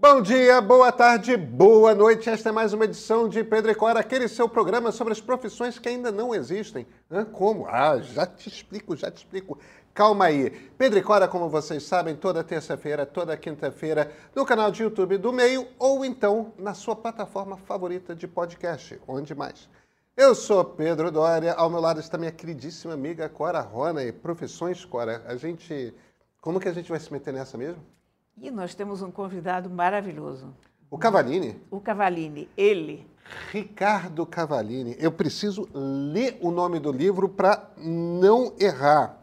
Bom dia, boa tarde, boa noite. Esta é mais uma edição de Pedro e Cora, aquele seu programa sobre as profissões que ainda não existem. Hã? Como? Ah, já te explico, já te explico. Calma aí. Pedro e Cora, como vocês sabem, toda terça-feira, toda quinta-feira, no canal de YouTube do Meio ou então na sua plataforma favorita de podcast, onde mais. Eu sou Pedro Dória, ao meu lado está minha queridíssima amiga Cora Rona e Profissões Cora. A gente. Como que a gente vai se meter nessa mesmo? E nós temos um convidado maravilhoso. O Cavalini? O Cavalini, ele. Ricardo Cavalini. Eu preciso ler o nome do livro para não errar.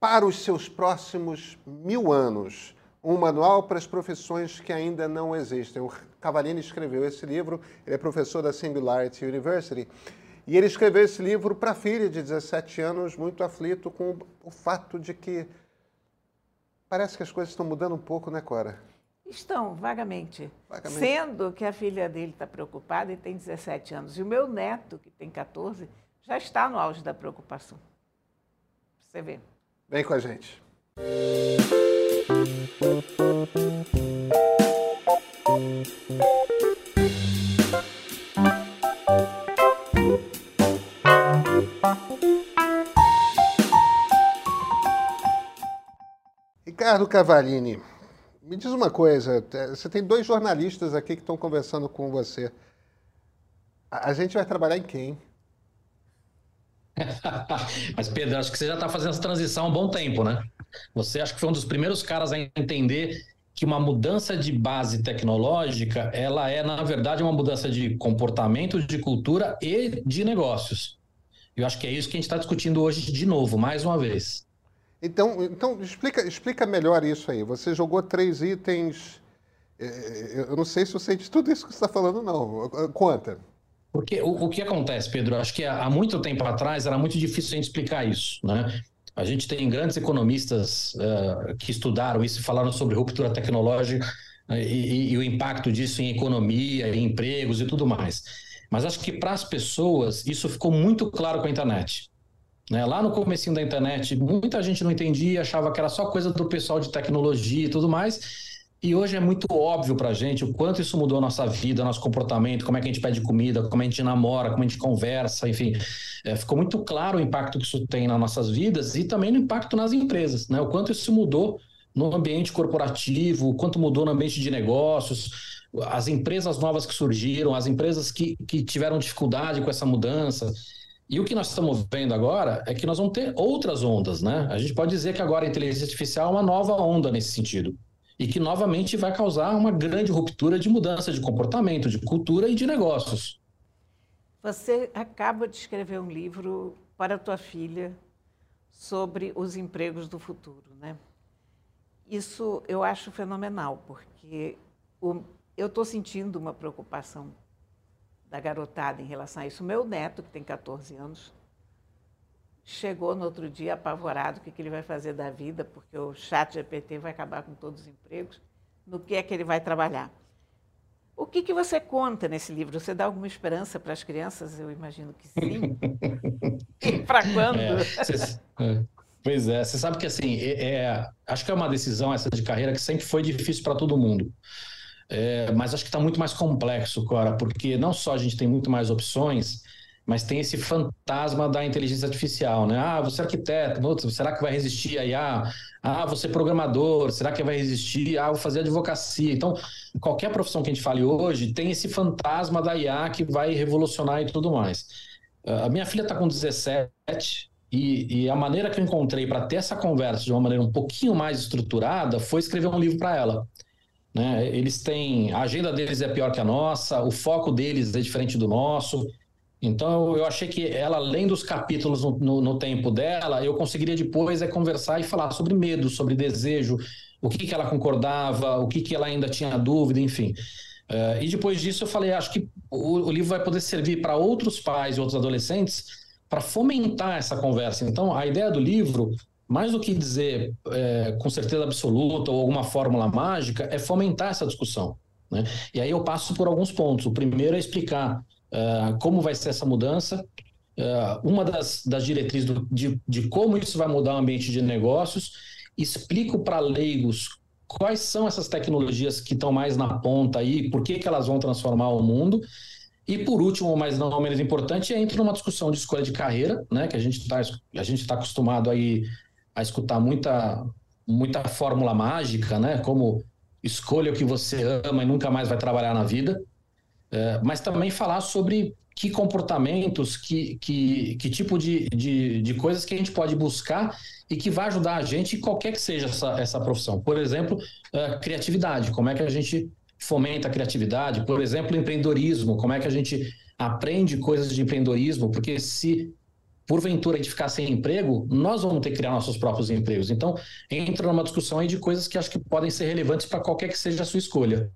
Para os seus próximos mil anos, um manual para as profissões que ainda não existem. O Cavalini escreveu esse livro, ele é professor da Singularity University, e ele escreveu esse livro para a filha de 17 anos, muito aflito com o fato de que Parece que as coisas estão mudando um pouco, né, Cora? Estão, vagamente. vagamente. Sendo que a filha dele está preocupada e tem 17 anos. E o meu neto, que tem 14, já está no auge da preocupação. Você vê. Vem com a gente. Ricardo Cavalini, me diz uma coisa. É, você tem dois jornalistas aqui que estão conversando com você. A gente vai trabalhar em quem? Mas, Pedro, acho que você já está fazendo essa transição há um bom tempo, né? Você acha que foi um dos primeiros caras a entender que uma mudança de base tecnológica, ela é, na verdade, uma mudança de comportamento, de cultura e de negócios. Eu acho que é isso que a gente está discutindo hoje de novo, mais uma vez. Então, então explica, explica melhor isso aí. Você jogou três itens. É, é, eu não sei se você de tudo isso que você está falando, não. Conta. Porque o, o que acontece, Pedro? Acho que há muito tempo atrás era muito difícil a gente explicar isso, né? A gente tem grandes economistas uh, que estudaram isso e falaram sobre ruptura tecnológica e, e, o impacto disso em economia, em empregos e tudo mais. Mas acho que para as pessoas isso ficou muito claro com a internet. Né? Lá no comecinho da internet, muita gente não entendia, achava que era só coisa do pessoal de tecnologia e tudo mais. E hoje é muito óbvio para a gente o quanto isso mudou a nossa vida, nosso comportamento, como é que a gente pede comida, como a gente namora, como a gente conversa, enfim. É, ficou muito claro o impacto que isso tem nas nossas vidas e também no impacto nas empresas, né? O quanto isso mudou no ambiente corporativo, o quanto mudou no ambiente de negócios, as empresas novas que surgiram, as empresas que, que tiveram dificuldade com essa mudança. E o que nós estamos vendo agora é que nós vamos ter outras ondas, né? A gente pode dizer que agora a inteligência artificial é uma nova onda nesse sentido. E que novamente vai causar uma grande ruptura de mudança de comportamento, de cultura e de negócios. Você acaba de escrever um livro para a tua filha sobre os empregos do futuro, né? Isso eu acho fenomenal, porque eu estou sentindo uma preocupação da garotada em relação a isso. O meu neto, que tem 14 anos, chegou no outro dia apavorado o que, que ele vai fazer da vida, porque o chat GPT vai acabar com todos os empregos, no que é que ele vai trabalhar. O que, que você conta nesse livro? Você dá alguma esperança para as crianças? Eu imagino que sim. para quando? É, cê, é, pois é, você sabe que assim, é, é, acho que é uma decisão essa de carreira que sempre foi difícil para todo mundo. É, mas acho que está muito mais complexo, Cora, porque não só a gente tem muito mais opções, mas tem esse fantasma da inteligência artificial, né? Ah, você é arquiteto, será que vai resistir a IA? Ah, você é programador, será que vai resistir? Ah, vou fazer advocacia. Então, qualquer profissão que a gente fale hoje tem esse fantasma da IA que vai revolucionar e tudo mais. Ah, a minha filha está com 17 e, e, a maneira que eu encontrei para ter essa conversa de uma maneira um pouquinho mais estruturada foi escrever um livro para ela. Né? Eles têm. A agenda deles é pior que a nossa, o foco deles é diferente do nosso. Então eu achei que ela, além dos capítulos no, no, no tempo dela, eu conseguiria depois é conversar e falar sobre medo, sobre desejo, o que, que ela concordava, o que, que ela ainda tinha dúvida, enfim. Uh, e depois disso eu falei, acho que o, o livro vai poder servir para outros pais e outros adolescentes para fomentar essa conversa. Então a ideia do livro mais do que dizer é, com certeza absoluta ou alguma fórmula mágica, é fomentar essa discussão. Né? E aí eu passo por alguns pontos. O primeiro é explicar uh, como vai ser essa mudança, uh, uma das, das diretrizes do, de, de como isso vai mudar o ambiente de negócios, explico para leigos quais são essas tecnologias que estão mais na ponta aí, por que, que elas vão transformar o mundo. E por último, mas não menos importante, entra numa discussão de escolha de carreira, né? Que a gente está a gente está acostumado aí a escutar muita muita fórmula mágica, né? Como escolha o que você ama e nunca mais vai trabalhar na vida. É, mas também falar sobre que comportamentos, que, que, que tipo de, de, de, coisas que a gente pode buscar e que vai ajudar a gente, qualquer que seja essa, essa profissão. Por exemplo, uh, criatividade, como é que a gente fomenta a criatividade? Por exemplo, empreendedorismo, como é que a gente aprende coisas de empreendedorismo? Porque se porventura gente ficar sem emprego, nós vamos ter que criar nossos próprios empregos. Então, entra numa discussão aí de coisas que acho que podem ser relevantes para qualquer que seja a sua escolha.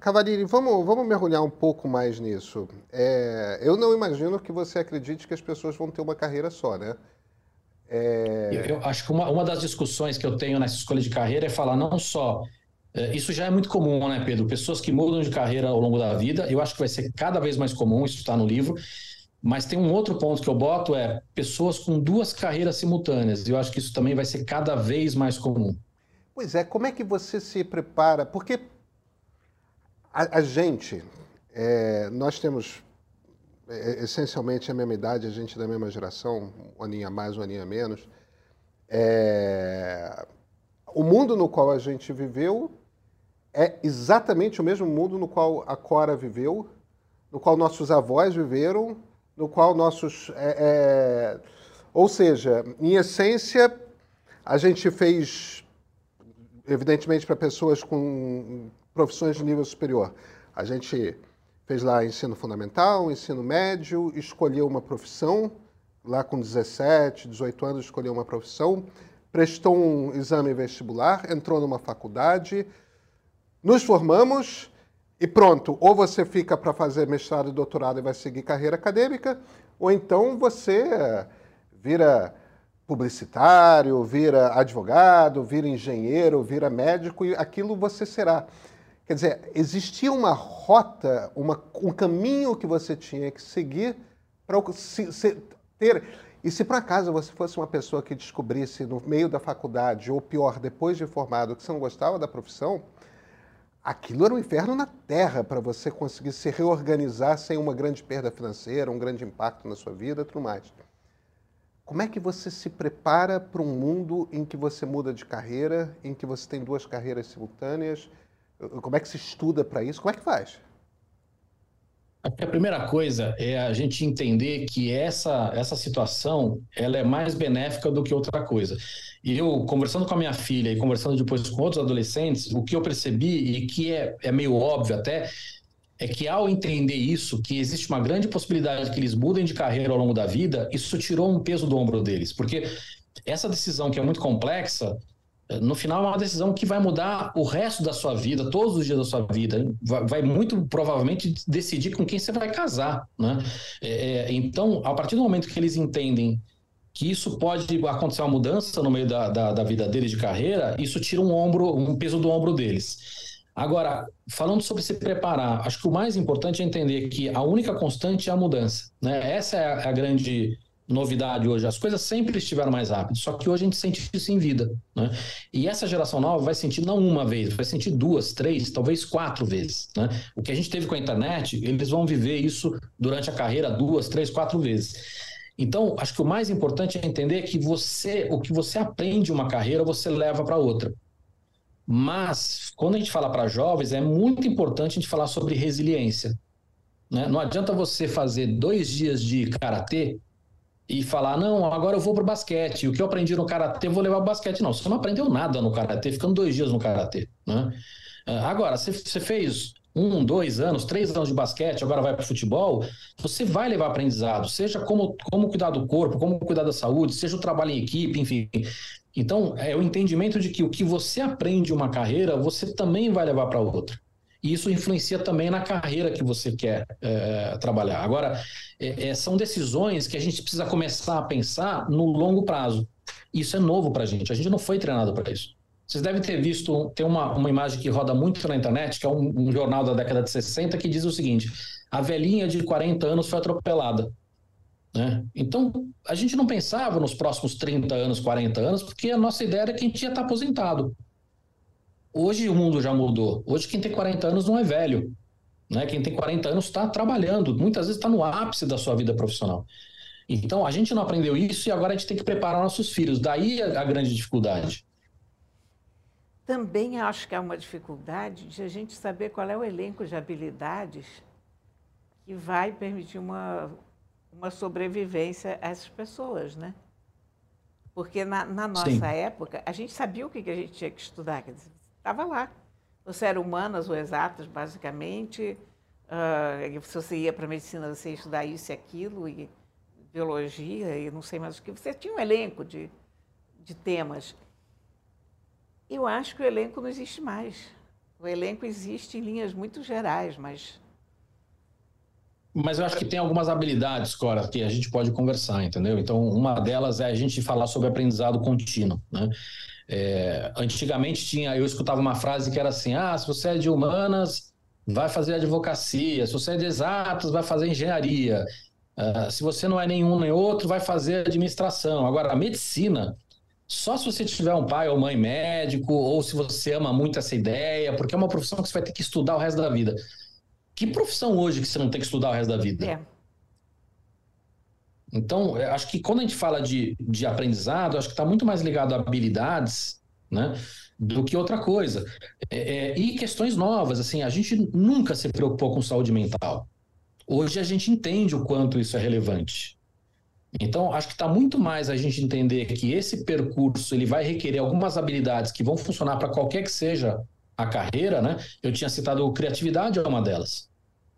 Cavalieri, vamos, vamos mergulhar um pouco mais nisso. É, eu não imagino que você acredite que as pessoas vão ter uma carreira só, né? É... Eu, eu, acho que uma, uma das discussões que eu tenho nessa escolha de carreira é falar não só. É, isso já é muito comum, né, Pedro? Pessoas que mudam de carreira ao longo da vida. Eu acho que vai ser cada vez mais comum, isso está no livro. Mas tem um outro ponto que eu boto: é pessoas com duas carreiras simultâneas. Eu acho que isso também vai ser cada vez mais comum. Pois é, como é que você se prepara? Porque a, a gente, é, nós temos é, essencialmente a mesma idade, a gente é da mesma geração, um aninho a mais, um aninho a menos. É, o mundo no qual a gente viveu é exatamente o mesmo mundo no qual a Cora viveu, no qual nossos avós viveram, no qual nossos. É, é, ou seja, em essência, a gente fez, evidentemente, para pessoas com profissões de nível superior. A gente fez lá ensino fundamental, ensino médio, escolheu uma profissão, lá com 17, 18 anos escolheu uma profissão, prestou um exame vestibular, entrou numa faculdade, nos formamos e pronto, ou você fica para fazer mestrado e doutorado e vai seguir carreira acadêmica, ou então você vira publicitário, vira advogado, vira engenheiro, vira médico e aquilo você será. Quer dizer, existia uma rota, uma, um caminho que você tinha que seguir para se, se, ter. E se por acaso você fosse uma pessoa que descobrisse no meio da faculdade, ou pior, depois de formado, que você não gostava da profissão, aquilo era um inferno na terra para você conseguir se reorganizar sem uma grande perda financeira, um grande impacto na sua vida tudo mais. Como é que você se prepara para um mundo em que você muda de carreira, em que você tem duas carreiras simultâneas? Como é que se estuda para isso? Como é que faz? A primeira coisa é a gente entender que essa, essa situação ela é mais benéfica do que outra coisa. E eu, conversando com a minha filha e conversando depois com outros adolescentes, o que eu percebi, e que é, é meio óbvio até, é que ao entender isso, que existe uma grande possibilidade que eles mudem de carreira ao longo da vida, isso tirou um peso do ombro deles. Porque essa decisão que é muito complexa, no final é uma decisão que vai mudar o resto da sua vida, todos os dias da sua vida. Vai, muito provavelmente decidir com quem você vai casar, né? É, é, então, a partir do momento que eles entendem que isso pode acontecer uma mudança no meio da, da, da vida deles de carreira, isso tira um ombro, um peso do ombro deles. Agora, falando sobre se preparar, acho que o mais importante é entender que a única constante é a mudança. Né? Essa é a, a grande novidade hoje. As coisas sempre estiveram mais rápidas, só que hoje a gente sente isso em vida. Né? E essa geração nova vai sentir não uma vez, vai sentir duas, três, talvez quatro vezes. Né? O que a gente teve com a internet, eles vão viver isso durante a carreira duas, três, quatro vezes. Então, acho que o mais importante é entender que você, o que você aprende uma carreira, você leva para outra. Mas, quando a gente fala para jovens, é muito importante a gente falar sobre resiliência. Né? Não adianta você fazer dois dias de karatê e falar, não, agora eu vou pro basquete, o que eu aprendi no karatê vou levar pro basquete. Não, você não aprendeu nada no karatê, ficando dois dias no karatê, né? Ah, agora, você, você fez um, dois anos, três anos de basquete, agora vai para futebol, você vai levar aprendizado, seja como, como cuidar do corpo, como cuidar da saúde, seja o trabalho em equipe, enfim. Então, é o entendimento de que o que você aprende uma carreira, você também vai levar para outra. E isso influencia também na carreira que você quer é, trabalhar. Agora, é, é, são decisões que a gente precisa começar a pensar no longo prazo. Isso é novo para a gente. A gente não foi treinado para isso. Vocês devem ter visto, tem uma, uma imagem que roda muito na internet, que é um, um, jornal da década de 60, que diz o seguinte: a velhinha de 40 anos foi atropelada. Né? Então, a gente não pensava nos próximos 30 anos, 40 anos, porque a nossa ideia era que a gente ia estar aposentado. Hoje o mundo já mudou. Hoje quem tem 40 anos não é velho. Né? Quem tem 40 anos está trabalhando, muitas vezes está no ápice da sua vida profissional. Então, a gente não aprendeu isso e agora a gente tem que preparar nossos filhos. Daí a, a grande dificuldade. Também acho que há uma dificuldade de a gente saber qual é o elenco de habilidades que vai permitir uma uma sobrevivência a essas pessoas, né? Porque na, na nossa Sim. época, a gente sabia o que, que a gente tinha que estudar, estava lá. Você era humanas ou exatas, basicamente. Uh, se você ia para medicina, você ia estudar isso e aquilo, e biologia, e não sei mais o que. Você tinha um elenco de, de temas. Eu acho que o elenco não existe mais. O elenco existe em linhas muito gerais, mas mas eu acho que tem algumas habilidades, Cora, que a gente pode conversar, entendeu? Então, uma delas é a gente falar sobre aprendizado contínuo, né? É, antigamente tinha, eu escutava uma frase que era assim: ah, se você é de humanas, vai fazer advocacia, se você é de exatas, vai fazer engenharia, uh, se você não é nenhum nem outro, vai fazer administração. Agora, a medicina, só se você tiver um pai ou mãe médico, ou se você ama muito essa ideia, porque é uma profissão que você vai ter que estudar o resto da vida. Que profissão hoje que você não tem que estudar o resto da vida? É. Então, acho que quando a gente fala de, de aprendizado, acho que está muito mais ligado a habilidades, né? Do que outra coisa. É, é, e questões novas, assim, a gente nunca se preocupou com saúde mental. Hoje a gente entende o quanto isso é relevante. Então, acho que está muito mais a gente entender que esse percurso ele vai requerer algumas habilidades que vão funcionar para qualquer que seja a carreira, né? Eu tinha citado criatividade é uma delas.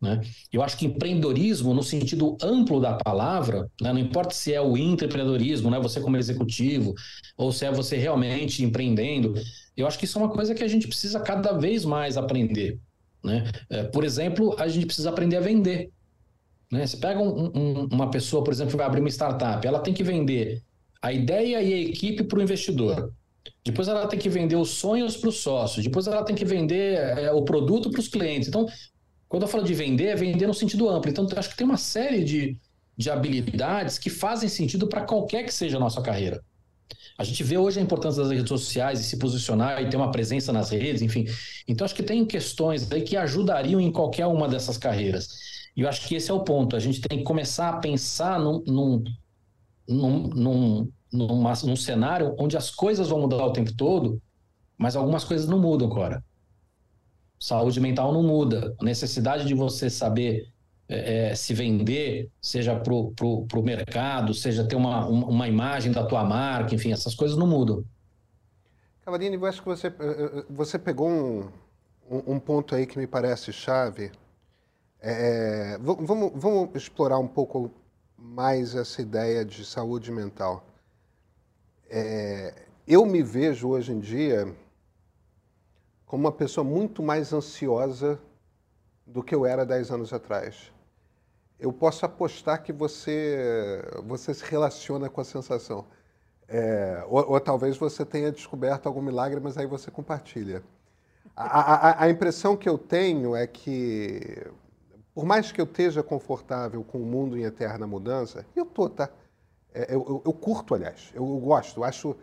Né? Eu acho que empreendedorismo, no sentido amplo da palavra, né? não importa se é o empreendedorismo, né? você como executivo, ou se é você realmente empreendendo, eu acho que isso é uma coisa que a gente precisa cada vez mais aprender. Né? É, por exemplo, a gente precisa aprender a vender. Né? Você pega um, um, uma pessoa, por exemplo, que vai abrir uma startup, ela tem que vender a ideia e a equipe para o investidor. Depois ela tem que vender os sonhos para os sócios, depois ela tem que vender é, o produto para os clientes. Então, quando eu falo de vender, é vender no sentido amplo. Então, acho que tem uma série de, de habilidades que fazem sentido para qualquer que seja a nossa carreira. A gente vê hoje a importância das redes sociais e se posicionar e ter uma presença nas redes, enfim. Então, acho que tem questões aí que ajudariam em qualquer uma dessas carreiras. E eu acho que esse é o ponto. A gente tem que começar a pensar num, num, num, num num cenário onde as coisas vão mudar o tempo todo, mas algumas coisas não mudam, Cora. Saúde mental não muda. A necessidade de você saber é, é se vender, seja para o mercado, seja ter uma, uma imagem da tua marca, enfim, essas coisas não mudam. Cavarini, eu acho que você, eh, eh, você pegou um, um ponto aí que me parece chave. É, vamos, vamos explorar um pouco mais essa ideia de saúde mental. É, eu me vejo hoje em dia como uma pessoa muito mais ansiosa do que eu era dez anos atrás. Eu posso apostar que você, você se relaciona com a sensação. É, ou, ou, talvez você tenha descoberto algum milagre, mas aí você compartilha. A, a, a, impressão que eu tenho é que, por mais que eu esteja confortável com o mundo em eterna mudança, eu estou, tá? É, eu, eu, eu, curto, aliás, eu, eu, gosto, acho,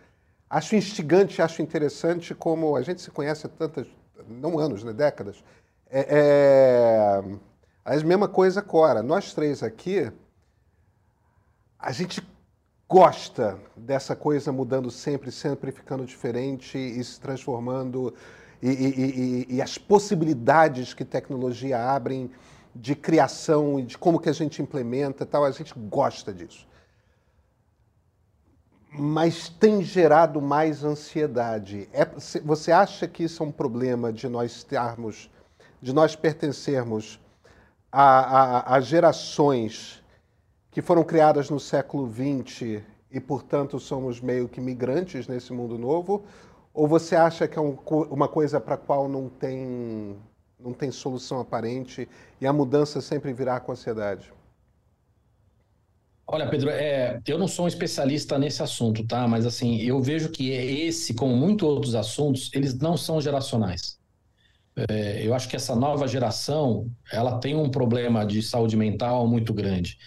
acho instigante, acho interessante como a gente se conhece há tantas, não anos, né, décadas. É, é, a mesma coisa Cora, nós três aqui, a gente gosta dessa coisa mudando sempre, sempre ficando diferente e se transformando e, e, e, e as possibilidades que tecnologia abrem de criação e de como que a gente implementa tal, a gente gosta disso mas tem gerado mais ansiedade. É, você acha que isso é um problema de nós estarmos, de nós pertencermos a, a, a gerações que foram criadas no século XX e, portanto, somos meio que migrantes nesse mundo novo? Ou você acha que é um, uma coisa para a qual não tem, não tem solução aparente e a mudança sempre virá com ansiedade? Olha, Pedro, é, eu não sou um especialista nesse assunto, tá? Mas assim, eu vejo que esse, como muitos outros assuntos, eles não são geracionais. É, eu acho que essa nova geração, ela tem um problema de saúde mental muito grande.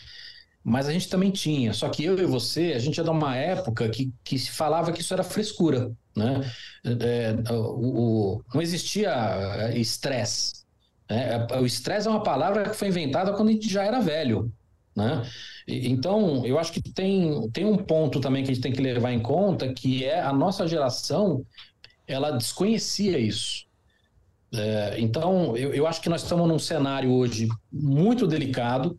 mas a gente também tinha. Só que eu e você, a gente é de uma época que, que se falava que isso era frescura, né? É, o, o, não existia é, estresse. Né? O estresse é uma palavra que foi inventada quando a gente já era velho, né? Então, eu acho que tem, tem um ponto também que a gente tem que levar em conta, que é a nossa geração, ela desconhecia isso. É, então, eu, eu acho que nós estamos num cenário hoje muito delicado,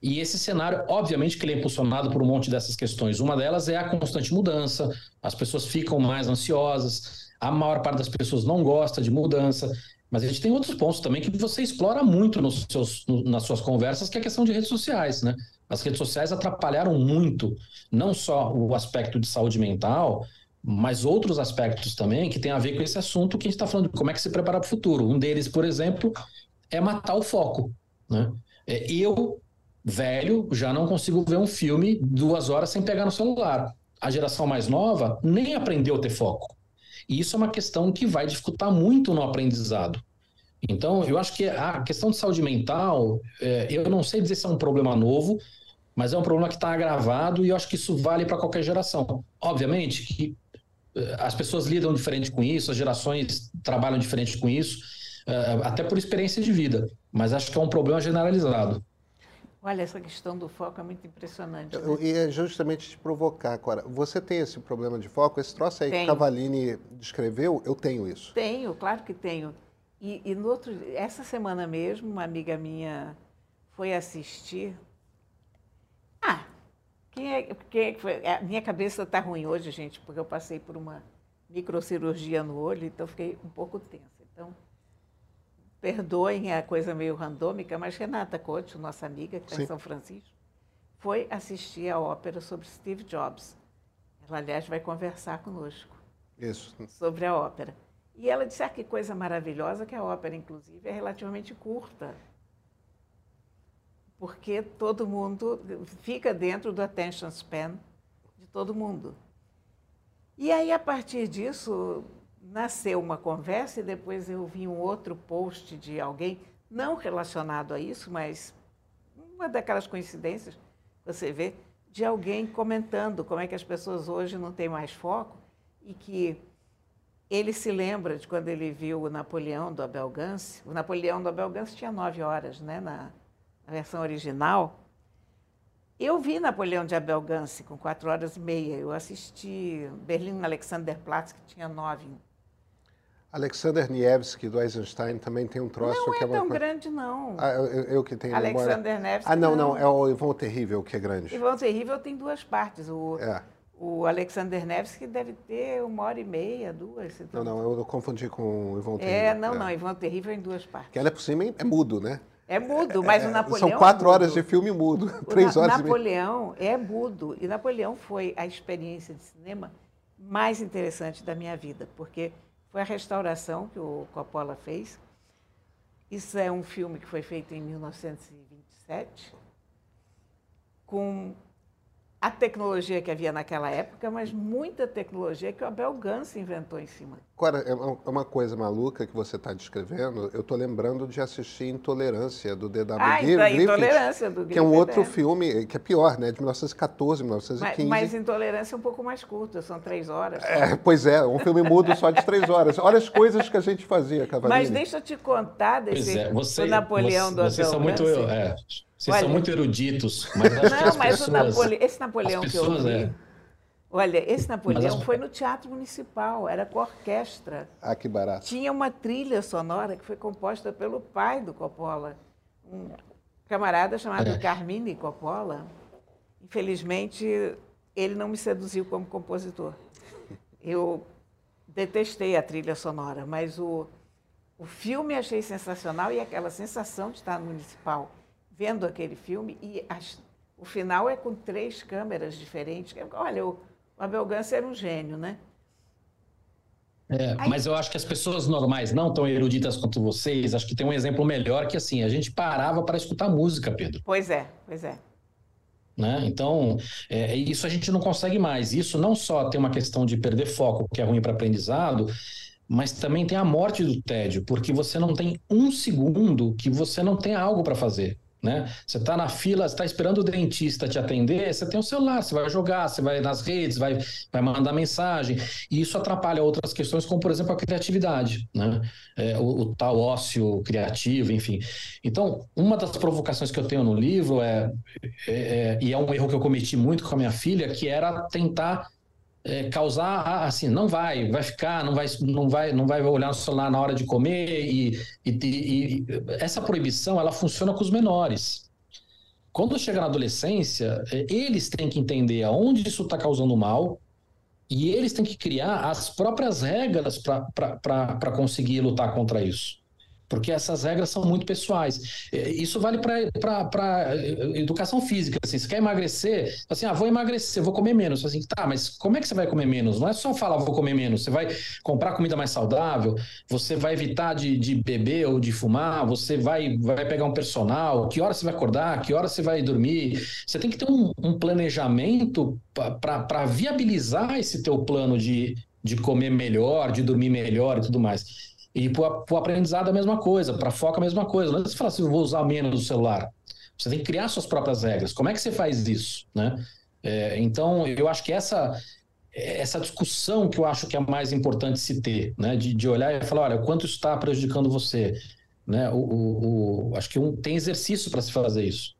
e esse cenário, obviamente, que ele é impulsionado por um monte dessas questões. Uma delas é a constante mudança, as pessoas ficam mais ansiosas, a maior parte das pessoas não gosta de mudança, mas a gente tem outros pontos também que você explora muito nos seus, nas suas conversas, que é a questão de redes sociais, né? As redes sociais atrapalharam muito, não só o aspecto de saúde mental, mas outros aspectos também que tem a ver com esse assunto que a gente está falando de como é que se preparar para o futuro. Um deles, por exemplo, é matar o foco. Né? É, eu, velho, já não consigo ver um filme duas horas sem pegar no celular. A geração mais nova nem aprendeu a ter foco. E isso é uma questão que vai dificultar muito no aprendizado. Então, eu acho que a questão de saúde mental, é, eu não sei dizer se é um problema novo, mas é um problema que está agravado e eu acho que isso vale para qualquer geração. Obviamente que eh, as pessoas lidam diferente com isso, as gerações trabalham diferente com isso, eh, até por experiência de vida, mas acho que é um problema generalizado. Olha, essa questão do foco é muito impressionante. Né? E é justamente te provocar, agora. Você tem esse problema de foco? Esse troço aí tenho. que Cavalini descreveu, eu tenho isso. Tenho, claro que tenho. E, e no outro, essa semana mesmo, uma amiga minha foi assistir ah, quem é, quem é que foi? A minha cabeça está ruim hoje, gente, porque eu passei por uma microcirurgia no olho, então fiquei um pouco tensa. Então, perdoem a coisa meio randômica, mas Renata Couto, nossa amiga, que está em São Francisco, foi assistir a ópera sobre Steve Jobs. Ela, aliás, vai conversar conosco Isso. sobre a ópera. E ela disse, ah, que coisa maravilhosa, que a ópera, inclusive, é relativamente curta porque todo mundo fica dentro do attention span de todo mundo. E aí, a partir disso, nasceu uma conversa e depois eu vi um outro post de alguém, não relacionado a isso, mas uma daquelas coincidências, você vê, de alguém comentando como é que as pessoas hoje não têm mais foco e que ele se lembra de quando ele viu o Napoleão do Abel Gance. O Napoleão do Abel Gance tinha nove horas né, na, a versão original, eu vi Napoleão de Abel Gance com quatro horas e meia. Eu assisti Berlim Alexanderplatz, que tinha nove. Alexander Nievski, do Eisenstein, também tem um troço não que é, é tão grande, não. Ah, eu, eu, que tenho Alexander memória... Nevsky, Ah, não, não, não, é o Ivon Terrível que é grande. Ivon Terrível tem duas partes. O, é. o Alexander Nevsky deve ter uma hora e meia, duas. Não, não, eu confundi com o Ivon é, Terrível. É, não, não, Ivon Terrível é em duas partes. Que ela é por cima é mudo, né? É mudo, mas é, o Napoleão. São quatro é horas de filme mudo, três Na, horas Napoleão e meia. é mudo. E Napoleão foi a experiência de cinema mais interessante da minha vida, porque foi a restauração que o Coppola fez. Isso é um filme que foi feito em 1927, com a tecnologia que havia naquela época, mas muita tecnologia que o Abel Gance inventou em cima. Agora, é, é uma coisa maluca que você está descrevendo. Eu estou lembrando de assistir Intolerância, do D.W. Ah, Griffith, Intolerância, do Que é um outro filme, que é pior, né? De 1914, 1915. Mas, mas Intolerância é um pouco mais curto, são três horas. É, pois é, um filme mudo só de três horas. Olha as coisas que a gente fazia, Cavalini. Mas deixa eu te contar desse é, você, Napoleão você, do Abel Vocês são muito... É, vocês Olha, são muito eruditos, mas acho não, que as mas pessoas, Napole... esse Napoleão pessoas, que eu vi, é. olha, esse Napoleão as... foi no Teatro Municipal, era com orquestra. Ah, que barato. Tinha uma trilha sonora que foi composta pelo pai do Coppola, um camarada chamado é. Carmine Coppola. Infelizmente, ele não me seduziu como compositor. Eu detestei a trilha sonora, mas o o filme achei sensacional e aquela sensação de estar no municipal vendo aquele filme e as, o final é com três câmeras diferentes. Olha, o, o Abel Gance era um gênio, né? É, Aí... mas eu acho que as pessoas normais, não tão eruditas quanto vocês, acho que tem um exemplo melhor que assim, a gente parava para escutar música, Pedro. Pois é, pois é. Né? Então, é, isso a gente não consegue mais. Isso não só tem uma questão de perder foco, que é ruim para aprendizado, mas também tem a morte do tédio, porque você não tem um segundo que você não tem algo para fazer. Né? Você está na fila, está esperando o dentista te atender, você tem o celular, você vai jogar, você vai nas redes, vai, vai mandar mensagem, e isso atrapalha outras questões, como por exemplo a criatividade, né? É, o, o, tal ócio criativo, enfim. Então, uma das provocações que eu tenho no livro é, é, é e é um erro que eu cometi muito com a minha filha, que era tentar é, causar assim, não vai, vai ficar, não vai, não vai, não vai olhar no celular na hora de comer e, e, e essa proibição ela funciona com os menores. Quando chega na adolescência, é, eles têm que entender aonde isso está causando mal e eles têm que criar as próprias regras para conseguir lutar contra isso porque essas regras são muito pessoais. É, isso vale para é, educação física. Assim, você quer emagrecer, assim, ah, vou emagrecer, vou comer menos. Assim, tá, mas como é que você vai comer menos? Não é só falar vou comer menos. Você vai comprar comida mais saudável, você vai evitar de, de beber ou de fumar, você vai, vai pegar um personal, que hora você vai acordar, que hora você vai dormir. Você tem que ter um, um planejamento para viabilizar esse teu plano de, de comer melhor, de dormir melhor e tudo mais. E para o aprendizado a mesma coisa, para foco a mesma coisa. Não é você falar assim, eu vou usar menos o celular. Você tem que criar suas próprias regras. Como é que você faz isso? Né? É, então, eu acho que essa, essa discussão que eu acho que é mais importante se ter, né? de, de olhar e falar, olha, quanto está prejudicando você? Né? O, o, o, acho que um, tem exercício para se fazer isso.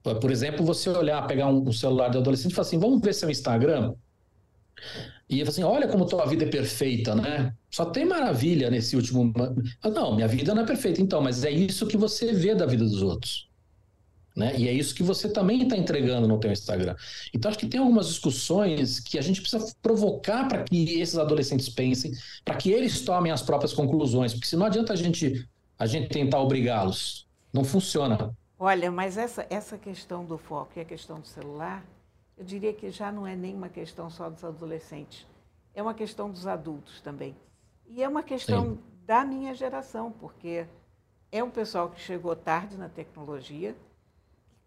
Por exemplo, você olhar, pegar um, um celular de adolescente e falar assim, vamos ver seu Instagram? E assim, olha como tua vida é perfeita, né? Só tem maravilha nesse último. Não, minha vida não é perfeita, então, mas é isso que você vê da vida dos outros. Né? E é isso que você também está entregando no teu Instagram. Então, acho que tem algumas discussões que a gente precisa provocar para que esses adolescentes pensem, para que eles tomem as próprias conclusões, porque se não adianta a gente, a gente tentar obrigá-los. Não funciona. Olha, mas essa, essa questão do foco e a questão do celular eu diria que já não é nem uma questão só dos adolescentes, é uma questão dos adultos também. E é uma questão Sim. da minha geração, porque é um pessoal que chegou tarde na tecnologia,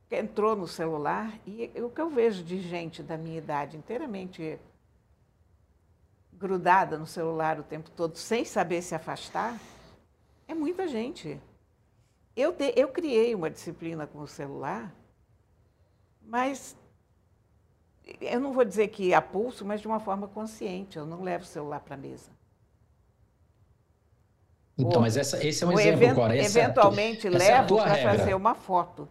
que entrou no celular, e o que eu vejo de gente da minha idade inteiramente grudada no celular o tempo todo, sem saber se afastar, é muita gente. Eu, de, eu criei uma disciplina com o celular, mas eu não vou dizer que a pulso, mas de uma forma consciente. Eu não levo o celular para a mesa. Então, Ou, mas essa, esse é um exemplo, event, Cora. Essa eventualmente é tu, levo é para fazer uma foto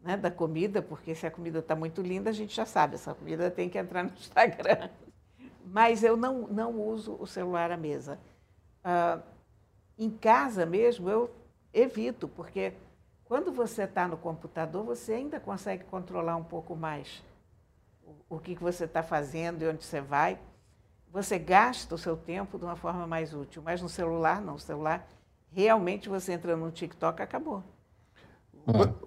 né, da comida, porque se a comida está muito linda, a gente já sabe, essa comida tem que entrar no Instagram. Mas eu não, não uso o celular à mesa. Ah, em casa mesmo, eu evito, porque quando você está no computador, você ainda consegue controlar um pouco mais o que, que você está fazendo e onde você vai. Você gasta o seu tempo de uma forma mais útil, mas no celular não. No celular, realmente você entra no TikTok, acabou.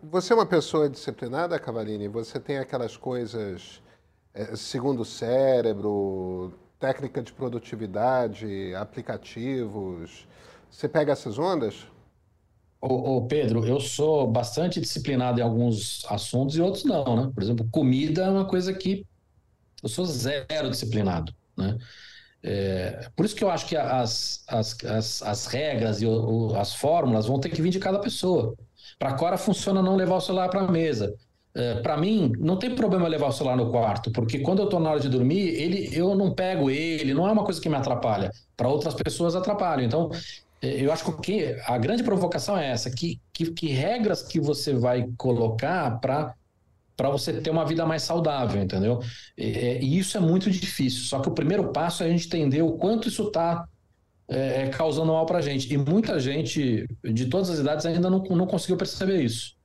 Você é uma pessoa disciplinada, Cavalini? Você tem aquelas coisas é, segundo o cérebro, técnica de produtividade, aplicativos. Você pega essas ondas? Ô, ô, Pedro, eu sou bastante disciplinado em alguns assuntos e outros não, né? Por exemplo, comida é uma coisa que eu sou zero disciplinado, né? É, por isso que eu acho que as, as, as, as regras e o, o, as fórmulas vão ter que vir de cada pessoa. Para a Cora funciona não levar o celular para a mesa. É, para mim, não tem problema levar o celular no quarto, porque quando eu estou na hora de dormir, ele, eu não pego ele, não é uma coisa que me atrapalha. Para outras pessoas atrapalha. Então, é, eu acho que a grande provocação é essa: que, que, que regras que você vai colocar para para você ter uma vida mais saudável, entendeu? E, e, isso é muito difícil. Só que o primeiro passo é a gente entender o quanto isso está é, é, causando mal para a gente. E muita gente de todas as idades ainda não, não conseguiu perceber isso.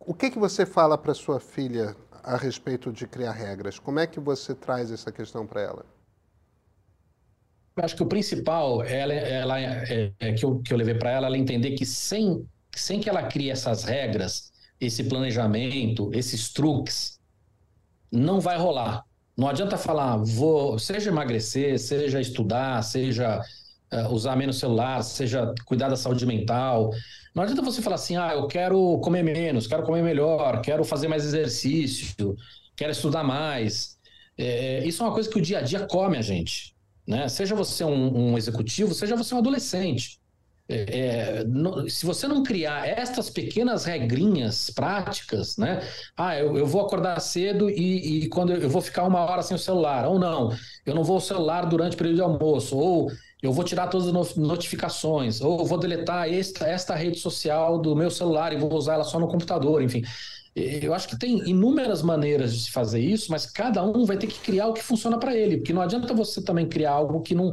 O que, que você fala para sua filha a respeito de criar regras? Como é que você traz essa questão para ela? Eu acho que o principal ela, ela é, é, que, eu, que eu levei para ela, ela entender que sem, sem que ela crie essas regras, esse planejamento, esses truques, não vai rolar. Não adianta falar, vou, seja emagrecer, seja estudar, seja uh, usar menos celular, seja cuidar da saúde mental. Não adianta você falar assim, ah, eu quero comer menos, quero comer melhor, quero fazer mais exercício, quero estudar mais. É, isso é uma coisa que o dia a dia come a gente. Né? Seja você um, um executivo, seja você um adolescente. É, no, se você não criar estas pequenas regrinhas práticas, né? Ah, eu, eu vou acordar cedo e, e, quando eu, vou ficar uma hora sem o celular, ou não, eu não vou ao celular durante o período de almoço, ou eu vou tirar todas as notificações, ou eu vou deletar esta, esta rede social do meu celular e vou usar ela só no computador, enfim. Eu acho que tem inúmeras maneiras de se fazer isso, mas cada um vai ter que criar o que funciona para ele, porque não adianta você também criar algo que não,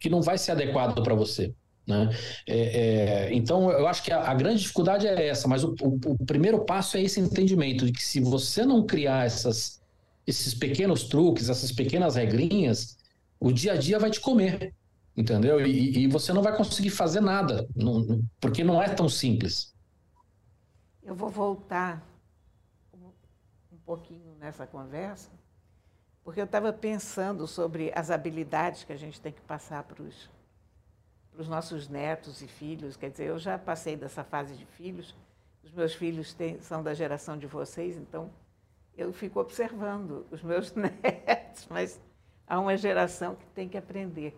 que não vai ser adequado para você. Né? É, é, então, eu acho que a, a, grande dificuldade é essa, mas o, o, o, primeiro passo é esse entendimento de que se você não criar essas, esses pequenos truques, essas pequenas regrinhas, o dia a dia vai te comer, entendeu? E, e você não vai conseguir fazer nada, não, porque não é tão simples. Eu vou voltar um, pouquinho nessa conversa, porque eu estava pensando sobre as habilidades que a gente tem que passar para os para os nossos netos e filhos. Quer dizer, eu já passei dessa fase de filhos, os meus filhos têm, são da geração de vocês, então eu fico observando os meus netos, mas há uma geração que tem que aprender.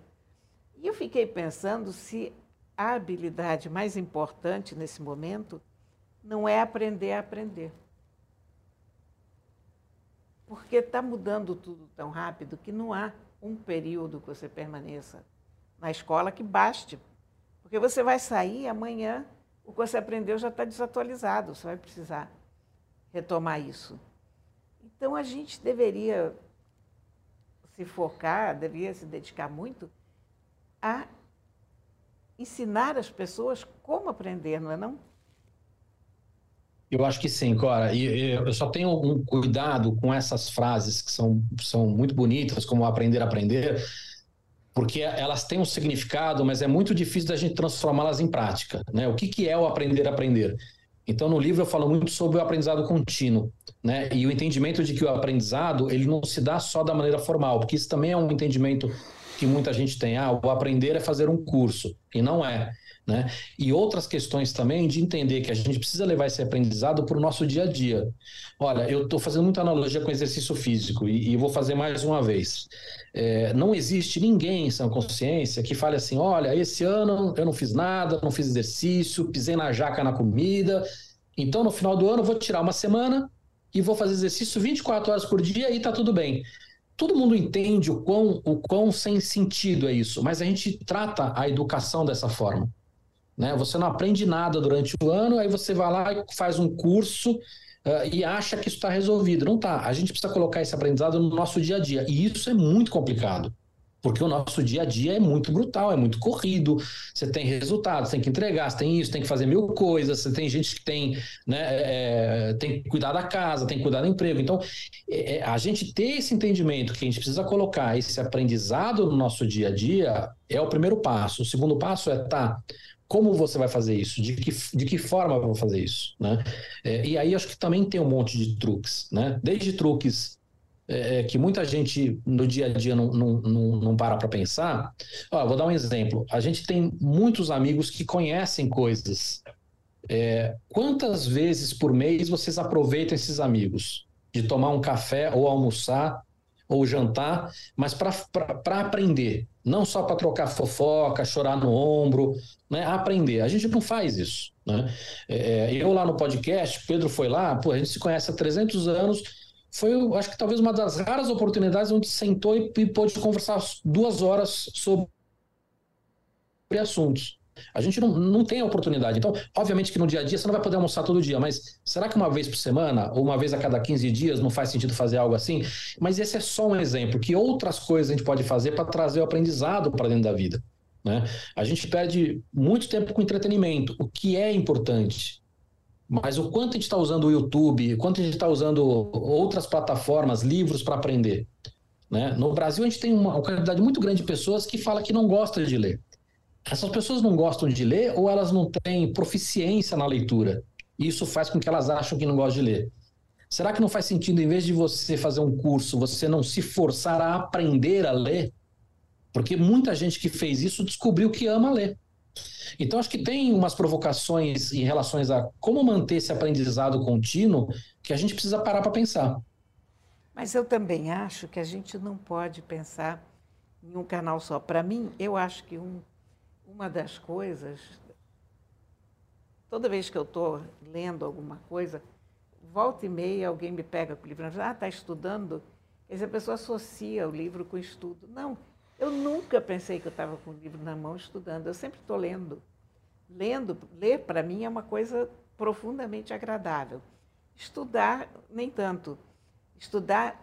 E eu fiquei pensando se a habilidade mais importante nesse momento não é aprender a aprender. Porque está mudando tudo tão rápido que não há um período que você permaneça na escola que baste. Porque você vai sair amanhã, o que você aprendeu já está desatualizado, você vai precisar retomar isso. Então a gente deveria se focar, deveria se dedicar muito a ensinar as pessoas como aprender, não é não? Eu acho que sim, Cora. E eu só tenho um cuidado com essas frases que são, são muito bonitas, como aprender a aprender, porque elas têm um significado, mas é muito difícil da gente transformá-las em prática. Né? O que, que é o aprender a aprender? Então, no livro eu falo muito sobre o aprendizado contínuo, né? E o entendimento de que o aprendizado ele não se dá só da maneira formal, porque isso também é um entendimento que muita gente tem. Ah, o aprender é fazer um curso, e não é. Né? E outras questões também de entender que a gente precisa levar esse aprendizado para o nosso dia a dia. Olha, eu estou fazendo muita analogia com exercício físico e, e vou fazer mais uma vez. É, não existe ninguém em sã consciência que fale assim: olha, esse ano eu não fiz nada, não fiz exercício, pisei na jaca na comida, então no final do ano eu vou tirar uma semana e vou fazer exercício 24 horas por dia e está tudo bem. Todo mundo entende o quão, o quão sem sentido é isso, mas a gente trata a educação dessa forma. Né? Você não aprende nada durante o ano, aí você vai lá e faz um curso uh, e acha que isso está resolvido. Não está. A gente precisa colocar esse aprendizado no nosso dia a dia. E isso é muito complicado. Porque o nosso dia a dia é muito brutal, é muito corrido. Você tem resultados, tem que entregar, você tem isso, tem que fazer mil coisas. Você tem gente que tem, né, é, tem que cuidar da casa, tem que cuidar do emprego. Então, é, a gente ter esse entendimento que a gente precisa colocar esse aprendizado no nosso dia a dia é o primeiro passo. O segundo passo é tá como você vai fazer isso? De que, de que forma vou fazer isso? Né? É, e aí acho que também tem um monte de truques, né? Desde truques é, é que muita gente no dia a dia não, não, não, não para para pensar. Ó, vou dar um exemplo. A gente tem muitos amigos que conhecem coisas. É, quantas vezes por mês vocês aproveitam esses amigos? De tomar um café ou almoçar ou jantar, mas para aprender, não só para trocar fofoca, chorar no ombro, né? aprender. A gente não faz isso. Né? É, eu lá no podcast, Pedro foi lá, pô, a gente se conhece há 300 anos, foi, acho que talvez uma das raras oportunidades onde sentou e, e pôde conversar duas horas sobre assuntos. A gente não, não tem a oportunidade. Então, obviamente que no dia a dia você não vai poder almoçar todo dia, mas será que uma vez por semana ou uma vez a cada 15 dias não faz sentido fazer algo assim? Mas esse é só um exemplo. Que outras coisas a gente pode fazer para trazer o aprendizado para dentro da vida? Né? A gente perde muito tempo com entretenimento, o que é importante. Mas o quanto a gente está usando o YouTube, o quanto a gente está usando outras plataformas, livros para aprender. Né? No Brasil, a gente tem uma, uma quantidade muito grande de pessoas que fala que não gosta de ler essas pessoas não gostam de ler ou elas não têm proficiência na leitura. Isso faz com que elas acham que não gostam de ler. Será que não faz sentido, em vez de você fazer um curso, você não se forçar a aprender a ler? Porque muita gente que fez isso descobriu que ama ler. Então, acho que tem umas provocações em relação a como manter esse aprendizado contínuo que a gente precisa parar para pensar. Mas eu também acho que a gente não pode pensar em um canal só. Para mim, eu acho que um uma das coisas, toda vez que eu estou lendo alguma coisa, volta e meia alguém me pega com o livro ah, está estudando? Quer dizer, a pessoa associa o livro com o estudo. Não, eu nunca pensei que eu estava com o livro na mão estudando, eu sempre estou lendo. Lendo, ler para mim é uma coisa profundamente agradável. Estudar, nem tanto. Estudar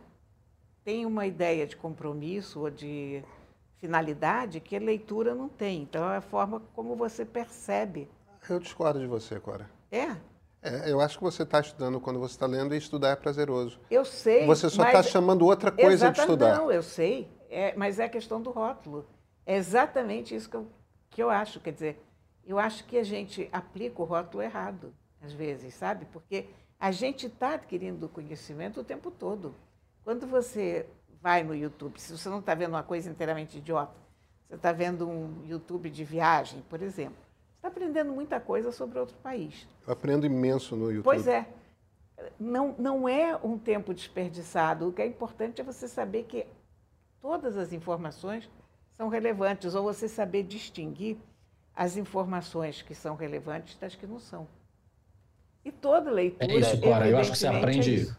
tem uma ideia de compromisso ou de finalidade que a leitura não tem. Então, é a forma como você percebe. Eu discordo de você, Cora. É? É, eu acho que você está estudando quando você está lendo e estudar é prazeroso. Eu sei. Você só está chamando outra coisa de estudar. Não, eu sei. É, mas é a questão do rótulo. É exatamente isso que eu, que eu acho. Quer dizer, eu acho que a gente aplica o rótulo errado, às vezes, sabe? Porque a gente está adquirindo conhecimento o tempo todo. Quando você vai no YouTube, se você não está vendo uma coisa inteiramente idiota, você está vendo um YouTube de viagem, por exemplo, você está aprendendo muita coisa sobre outro país. Eu aprendo imenso no YouTube. Pois é. Não, não é um tempo desperdiçado. O que é importante é você saber que todas as informações são relevantes, ou você saber distinguir as informações que são relevantes das que não são. E toda leitura. É isso, Clara. Eu acho que você aprende. É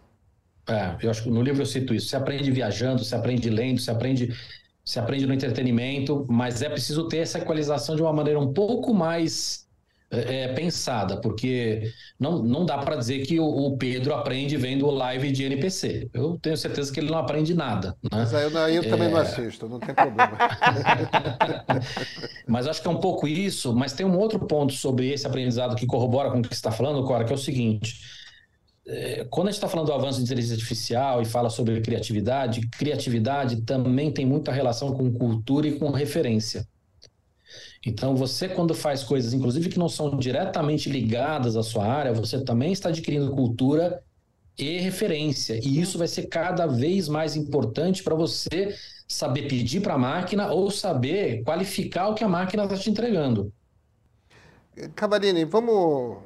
é, eu acho que no livro eu cito isso. Você aprende viajando, você aprende lendo, você aprende, você aprende no entretenimento, mas é preciso ter essa equalização de uma maneira um pouco mais é, é, pensada, porque não, não dá para dizer que o, o, Pedro aprende vendo live de NPC. Eu tenho certeza que ele não aprende nada. Né? Mas aí eu, eu também não é. assisto, não tem problema. mas acho que é um pouco isso, mas tem um outro ponto sobre esse aprendizado que corrobora com o que você está falando, Cora, que é o seguinte. É, quando a gente está falando do avanço de inteligência artificial e fala sobre criatividade, criatividade também tem muita relação com cultura e com referência. Então, você, quando faz coisas, inclusive que não são diretamente ligadas à sua área, você também está adquirindo cultura e referência. E isso vai ser cada vez mais importante para você saber pedir para a máquina ou saber qualificar o que a máquina está te entregando. Cavarini, vamos,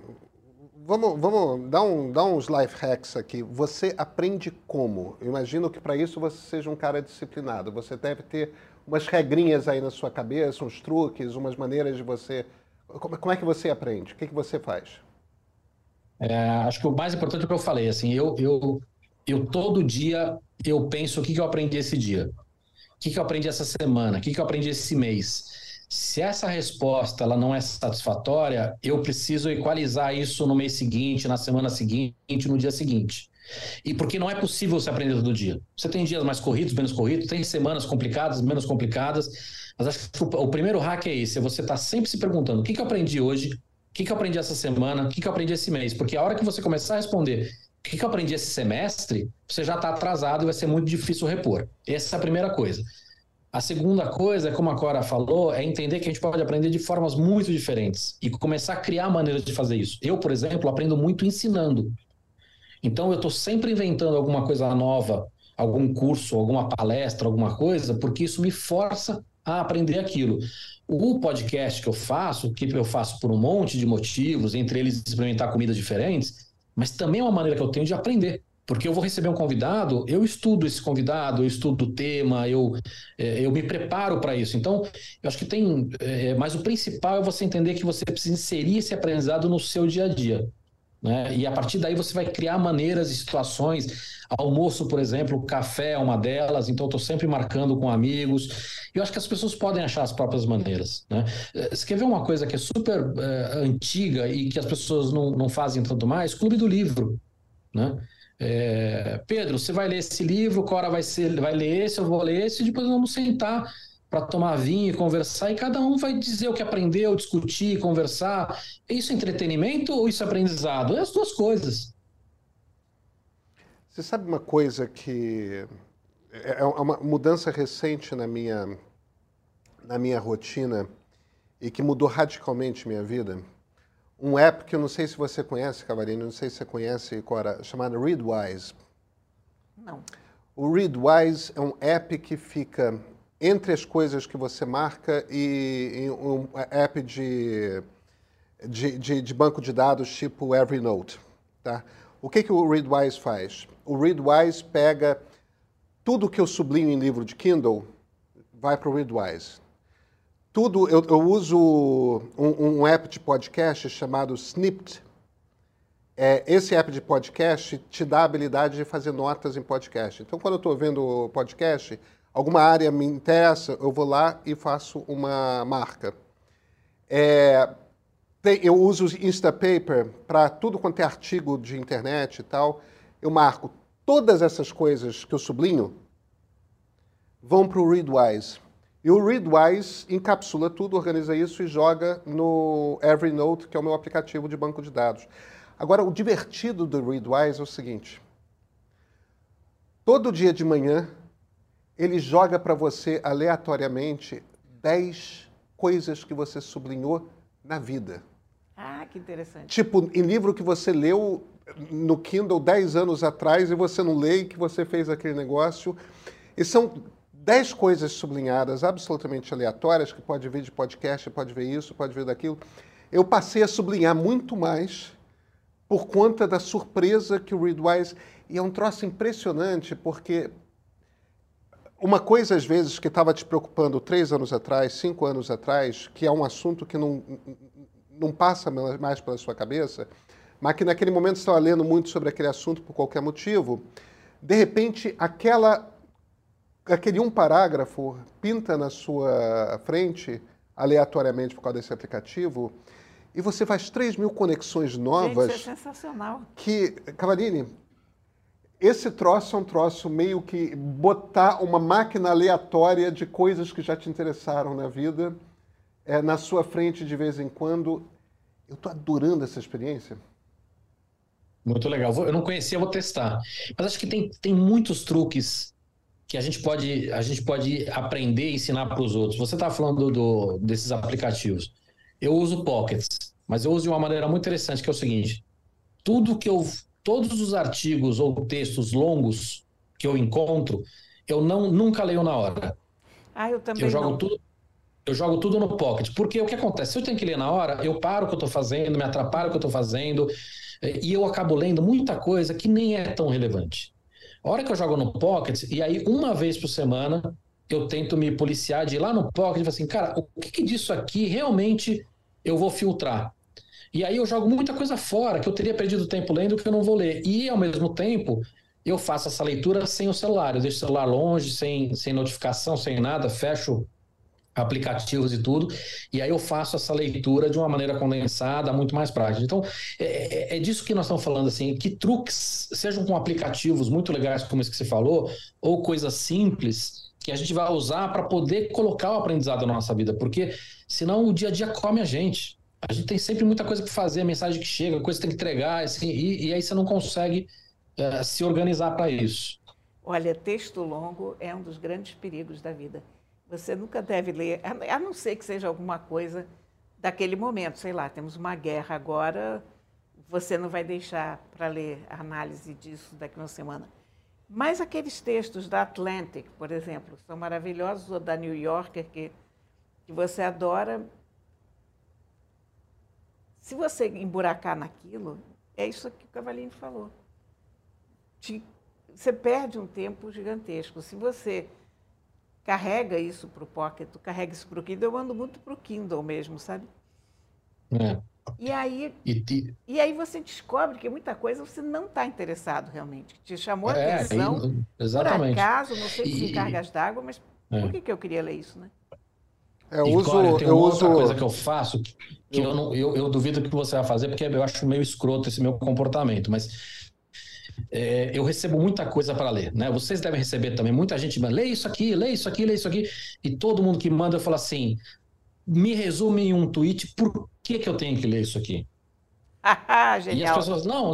vamos, vamos dar, um, dar uns life hacks aqui. Você aprende como? Eu imagino que para isso você seja um cara disciplinado. Você deve ter umas regrinhas aí na sua cabeça, uns truques, umas maneiras de você. Como, como é que você aprende? O que, que você faz? É, acho que o mais importante é o que eu falei. Assim, eu, eu, eu todo dia eu penso o que, que eu aprendi esse dia, o que, que eu aprendi essa semana, o que, que eu aprendi esse mês. Se essa resposta ela não é satisfatória, eu preciso equalizar isso no mês seguinte, na semana seguinte, no dia seguinte. E porque não é possível você aprender todo dia. Você tem dias mais corridos, menos corridos, tem semanas complicadas, menos complicadas. Mas acho que o, primeiro hack é esse: é você estar tá sempre se perguntando o que, que eu aprendi hoje, o que, que eu aprendi essa semana, o que, que eu aprendi esse mês. Porque a hora que você começar a responder o que, que eu aprendi esse semestre, você já está atrasado e vai ser muito difícil repor. Essa é a primeira coisa. A segunda coisa, como a Cora falou, é entender que a gente pode aprender de formas muito diferentes e começar a criar maneiras de fazer isso. Eu, por exemplo, aprendo muito ensinando. Então, eu estou sempre inventando alguma coisa nova, algum curso, alguma palestra, alguma coisa, porque isso me força a aprender aquilo. O podcast que eu faço, que eu faço por um monte de motivos, entre eles experimentar comidas diferentes, mas também é uma maneira que eu tenho de aprender. Porque eu vou receber um convidado, eu estudo esse convidado, eu estudo o tema, eu, é, eu me preparo para isso. Então, eu acho que tem. É, mas o principal é você entender que você precisa inserir esse aprendizado no seu dia a dia. Né? E a partir daí você vai criar maneiras e situações. Almoço, por exemplo, café é uma delas, então estou sempre marcando com amigos. Eu acho que as pessoas podem achar as próprias maneiras. Né? Eh, você quer ver uma coisa que é super é, antiga e que as pessoas não, não fazem tanto mais? Clube do Livro. Né? É, Pedro, você vai ler esse livro, Cora vai, ser, vai ler esse, eu vou ler esse, e depois vamos sentar para tomar vinho e conversar, e cada um vai dizer o que aprendeu, discutir, conversar. É isso entretenimento ou isso é aprendizado? É as duas coisas. Você sabe uma coisa que é, é uma mudança recente na minha, na minha rotina e que mudou radicalmente minha vida? Um app que eu não sei se você conhece, Cavalini, não sei se você conhece, Cora, chamado Readwise. Não. O Readwise é um app que fica entre as coisas que você marca e, um app de, de, de, de, banco de dados tipo Evernote. Tá? O que, que o Readwise faz? O Readwise pega tudo que eu sublinho em livro de Kindle, vai para o Readwise. Tudo, eu, eu uso um, um, app de podcast chamado Snipped. É, esse app de podcast te dá a habilidade de fazer notas em podcast. Então, quando eu estou vendo podcast, alguma área me interessa, eu vou lá e faço uma marca. É, tem, eu uso o Instapaper para tudo quanto é artigo de internet e tal. Eu marco todas essas coisas que eu sublinho vão para o Readwise. E o Readwise encapsula tudo, organiza isso e joga no Evernote, que é o meu aplicativo de banco de dados. Agora, o divertido do Readwise é o seguinte: todo dia de manhã ele joga para você aleatoriamente 10 coisas que você sublinhou na vida. Ah, que interessante. Tipo, em livro que você leu no Kindle 10 anos atrás e você não lê e que você fez aquele negócio. E são dez coisas sublinhadas absolutamente aleatórias, que pode vir de podcast, pode ver isso, pode ver daquilo. Eu passei a sublinhar muito mais por conta da surpresa que o Readwise. E é um troço impressionante, porque uma coisa, às vezes, que estava te preocupando três anos atrás, cinco anos atrás, que é um assunto que não, não passa mais pela sua cabeça, mas que naquele momento você estava lendo muito sobre aquele assunto por qualquer motivo, de repente aquela aquele um parágrafo pinta na sua frente, aleatoriamente por causa desse aplicativo, e você faz 3 mil conexões novas. Gente, isso é sensacional. Que, Cavaline, esse troço é um troço meio que botar uma máquina aleatória de coisas que já te interessaram na vida é, na sua frente de vez em quando. Eu estou adorando essa experiência. Muito legal. Eu não conhecia, vou testar. Mas acho que tem, tem muitos truques que a gente pode, a gente pode aprender e ensinar para os outros. Você está falando do, desses aplicativos. Eu uso Pockets, mas eu uso de uma maneira muito interessante, que é o seguinte: tudo que eu. Todos os artigos ou textos longos que eu encontro, eu não nunca leio na hora. Ah, eu também eu jogo não. tudo eu jogo tudo no pocket. Porque o que acontece? Se eu tenho que ler na hora, eu paro o que eu estou fazendo, me atrapalho o que eu estou fazendo, e eu acabo lendo muita coisa que nem é tão relevante. A hora que eu jogo no Pocket, e aí uma vez por semana eu tento me policiar de ir lá no Pocket e falar assim, cara, o que, que disso aqui realmente eu vou filtrar? E aí eu jogo muita coisa fora que eu teria perdido tempo lendo que eu não vou ler. E ao mesmo tempo, eu faço essa leitura sem o celular. Eu deixo o celular longe, sem, sem notificação, sem nada, fecho aplicativos e tudo, e aí eu faço essa leitura de uma maneira condensada, muito mais prática. Então, é, é, é, disso que nós estamos falando, assim, que truques, sejam com aplicativos muito legais, como esse que você falou, ou coisas simples, que a gente vai usar para poder colocar o aprendizado na nossa vida, porque senão o dia a dia come a gente. A gente tem sempre muita coisa para fazer, mensagem que chega, coisa que tem que entregar, assim, e, e aí você não consegue é, se organizar para isso. Olha, texto longo é um dos grandes perigos da vida você nunca deve ler, a não ser que seja alguma coisa daquele momento. Sei lá, temos uma guerra agora, você não vai deixar para ler a análise disso daqui uma semana. Mas aqueles textos da Atlantic, por exemplo, são maravilhosos, ou da New Yorker, que, que você adora. Se você emburacar naquilo, é isso que o Cavalinho falou. Te, você perde um tempo gigantesco. Se você carrega isso para o Pocket, carrega isso para o Kindle. Eu ando muito para o Kindle mesmo, sabe? É. E aí, e, e, aí você descobre que muita coisa você não está interessado realmente. Te chamou a é, atenção, exatamente. por acaso, não sei se em cargas d'água, mas é. por que, que eu queria ler isso, né? É, eu uso, Cora, tem eu uma uso... outra coisa que eu faço que, que eu, não, eu, eu duvido que você vai fazer, porque eu acho meio escroto esse meu comportamento, mas é, eu recebo muita coisa para ler, né? Vocês devem receber também, muita gente manda, lê isso aqui, lê isso aqui, lê isso aqui, e todo mundo que manda eu falo assim, me resume em um tweet por que, que eu tenho que ler isso aqui. Genial. E as pessoas, não,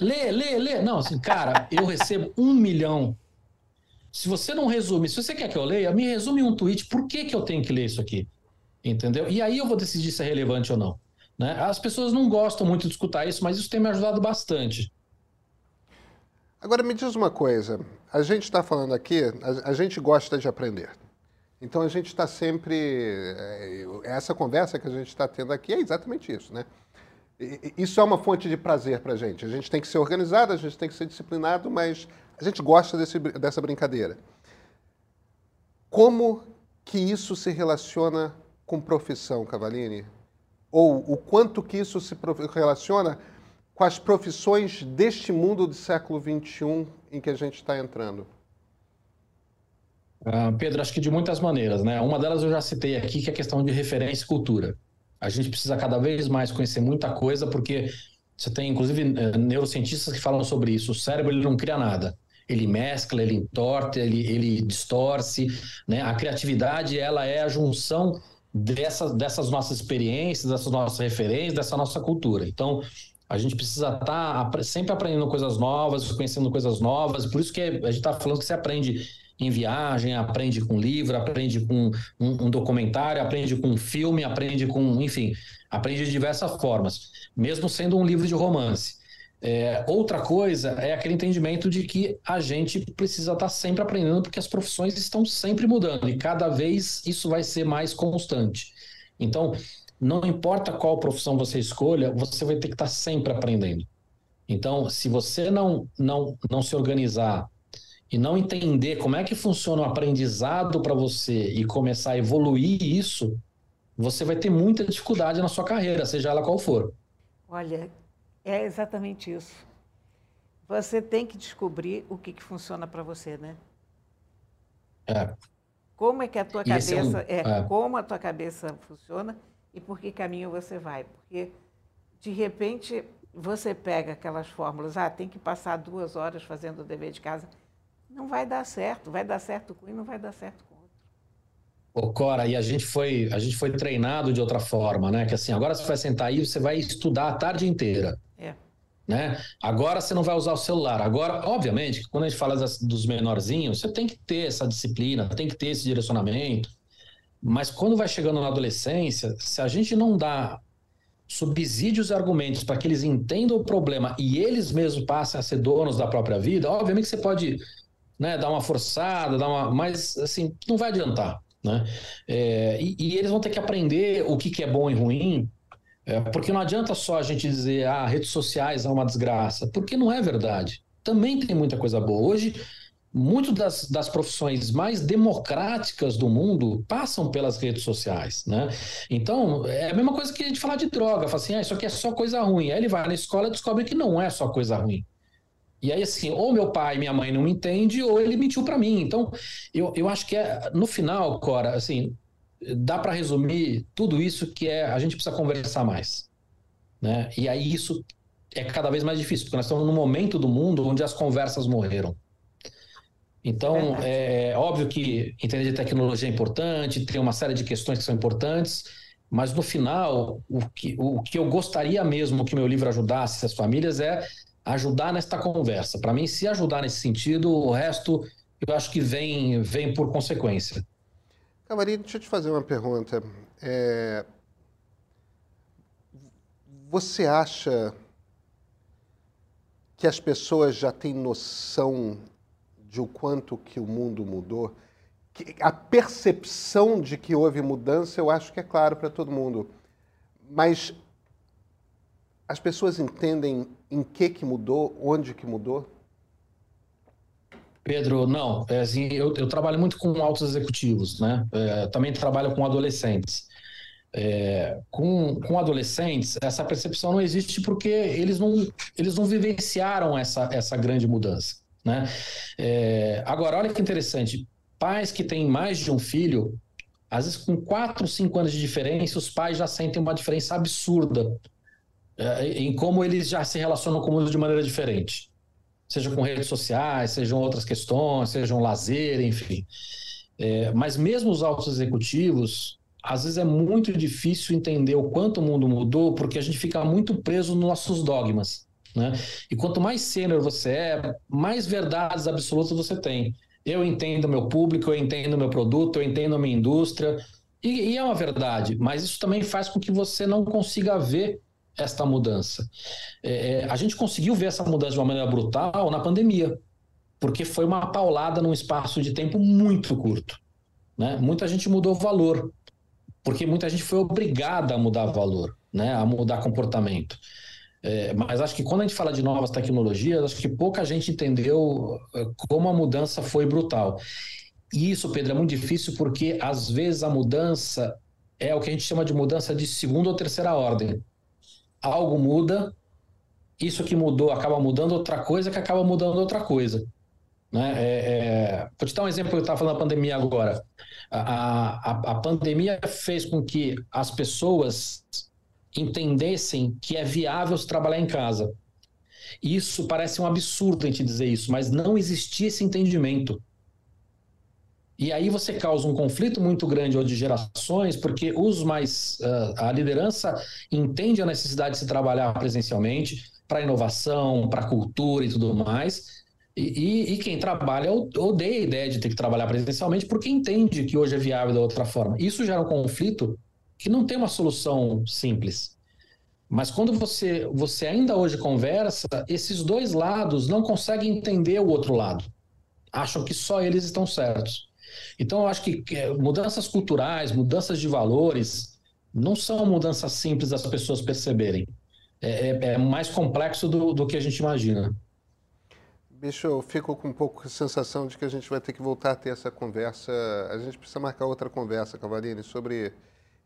lê, lê, lê. Não, assim, cara, eu recebo um milhão. Se você não resume, se você quer que eu leia, me resume em um tweet por que, que eu tenho que ler isso aqui. Entendeu? E aí eu vou decidir se é relevante ou não. Né? As pessoas não gostam muito de escutar isso, mas isso tem me ajudado bastante. Agora me diz uma coisa, a gente está falando aqui, a, a, gente gosta de aprender. Então a gente está sempre. É, essa conversa que a gente está tendo aqui é exatamente isso, né? Isso é uma fonte de prazer para a gente. A gente tem que ser organizado, a gente tem que ser disciplinado, mas a gente gosta desse, dessa brincadeira. Como que isso se relaciona com profissão, Cavalini? Ou o quanto que isso se relaciona com as profissões deste mundo do século XXI em que a gente está entrando? Uh, Pedro, acho que de muitas maneiras, né? Uma delas eu já citei aqui, que é a questão de referência e cultura. A gente precisa cada vez mais conhecer muita coisa, porque você tem, inclusive, eh, neurocientistas que falam sobre isso. O cérebro ele não cria nada. Ele mescla, ele entorta, ele, ele distorce. Né? A criatividade ela é a junção dessas, dessas nossas experiências, dessas nossas referências, dessa nossa cultura. Então, a gente precisa estar tá sempre aprendendo coisas novas, conhecendo coisas novas. Por isso que a gente está falando que você aprende em viagem, aprende com livro, aprende com um, um, documentário, aprende com um filme, aprende com, enfim, aprende de diversas formas, mesmo sendo um livro de romance. É, outra coisa é aquele entendimento de que a gente precisa estar sempre aprendendo, porque as profissões estão sempre mudando e cada vez isso vai ser mais constante. Então, não importa qual profissão você escolha, você vai ter que estar sempre aprendendo. Então, se você não, não, não se organizar e não entender como é que funciona o aprendizado para você e começar a evoluir isso, você vai ter muita dificuldade na sua carreira, seja ela qual for. Olha, é exatamente isso. Você tem que descobrir o que, que funciona para você, né? É. Como é que a tua e cabeça é, um, é, é, como a tua cabeça funciona e por que caminho você vai? Porque de repente você pega aquelas fórmulas, ah, tem que passar duas horas fazendo o dever de casa não vai dar certo. Vai dar certo com um e não vai dar certo com outro. Ô, Cora, e a gente foi, a gente foi treinado de outra forma, né? Que assim, agora você vai sentar aí, você vai estudar a tarde inteira. É. Né? Agora você não vai usar o celular. Agora, obviamente, quando a gente fala das, dos menorzinhos, você tem que ter essa disciplina, tem que ter esse direcionamento. Mas quando vai chegando na adolescência, se a gente não dá subsídios e argumentos para que eles entendam o problema e eles mesmos passem a ser donos da própria vida, obviamente você pode né, dar uma forçada, dar uma, mas assim não vai adiantar, né? É, e, e, eles vão ter que aprender o que, que é bom e ruim, é, porque não adianta só a gente dizer ah redes sociais é uma desgraça, porque não é verdade. Também tem muita coisa boa. Hoje muito das, das profissões mais democráticas do mundo passam pelas redes sociais, né? Então, é a mesma coisa que a gente falar de droga, fala assim, ah, isso aqui é só coisa ruim. Aí ele vai na escola e descobre que não é só coisa ruim. E aí, assim, ou meu pai e minha mãe não me entendem, ou ele mentiu para mim. Então, eu, eu acho que é, no final, Cora, assim, dá para resumir tudo isso que é a gente precisa conversar mais. Né? E aí isso é cada vez mais difícil, porque nós estamos num momento do mundo onde as conversas morreram. Então, é, é óbvio que entender de tecnologia é importante, tem uma série de questões que são importantes, mas no final, o que, o que eu gostaria mesmo que meu livro ajudasse as famílias é ajudar nesta conversa. Para mim, se ajudar nesse sentido, o resto eu acho que vem, vem por consequência. Camarim, deixa eu te fazer uma pergunta. É... Você acha que as pessoas já têm noção de o quanto que o mundo mudou? A percepção de que houve mudança, eu acho que é claro para todo mundo. Mas as pessoas entendem em que que mudou, onde que mudou? Pedro, não. É assim, eu, eu, trabalho muito com altos executivos, né? É, também trabalho com adolescentes. É, com, com adolescentes, essa percepção não existe porque eles não, eles não vivenciaram essa, essa grande mudança. Né? É, agora, olha que interessante: pais que têm mais de um filho, às vezes com 4, 5 anos de diferença, os pais já sentem uma diferença absurda é, em como eles já se relacionam com o mundo de maneira diferente. Seja com redes sociais, sejam outras questões, sejam lazer, enfim. É, mas mesmo os altos executivos, às vezes é muito difícil entender o quanto o mundo mudou, porque a gente fica muito preso nos nossos dogmas. Né? E quanto mais sênior você é, mais verdades absolutas você tem. Eu entendo meu público, eu entendo meu produto, eu entendo minha indústria, e, e é uma verdade, mas isso também faz com que você não consiga ver esta mudança. É, é, a gente conseguiu ver essa mudança de uma maneira brutal na pandemia, porque foi uma paulada num espaço de tempo muito curto. Né? Muita gente mudou valor, porque muita gente foi obrigada a mudar valor, né? a mudar comportamento. É, mas acho que quando a gente fala de novas tecnologias, acho que pouca gente entendeu é, como a mudança foi brutal. E isso, Pedro, é muito difícil porque às vezes a mudança é o que a gente chama de mudança de segunda ou terceira ordem. Algo muda, isso que mudou acaba mudando outra coisa, que acaba mudando outra coisa. Né? É, é... Vou te dar um exemplo, eu estava falando da pandemia agora. A, a, a pandemia fez com que as pessoas entendessem que é viável se trabalhar em casa. Isso parece um absurdo a gente dizer isso, mas não existia esse entendimento. E aí você causa um conflito muito grande de gerações, porque os mais. Uh, a liderança entende a necessidade de se trabalhar presencialmente para inovação, para cultura e tudo mais. E, e, quem trabalha odeia a ideia de ter que trabalhar presencialmente porque entende que hoje é viável da outra forma. Isso gera um conflito que não tem uma solução simples. Mas quando você, você ainda hoje conversa, esses dois lados não conseguem entender o outro lado. Acham que só eles estão certos. Então, eu acho que mudanças culturais, mudanças de valores, não são mudanças simples das pessoas perceberem. É, é, é mais complexo do, do que a gente imagina. Bicho, eu fico com um pouco a sensação de que a gente vai ter que voltar a ter essa conversa. A gente precisa marcar outra conversa, Cavalini, sobre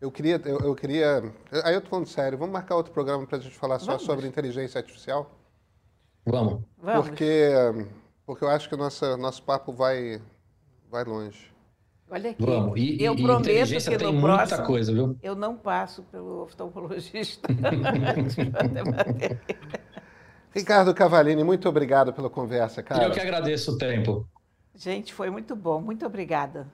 eu queria, eu, eu, queria. Aí eu tô falando sério, vamos marcar outro programa para a gente falar só vamos. sobre inteligência artificial? Vamos. vamos. Porque, porque eu acho que o nosso, nosso papo vai, vai longe. Olha aqui. Vamos. E, eu e prometo inteligência que tem muita próximo, coisa, viu? Eu não passo pelo oftalmologista. Ricardo Cavalini, muito obrigado pela conversa, cara. Eu que agradeço o tempo. Gente, foi muito bom. Muito obrigada.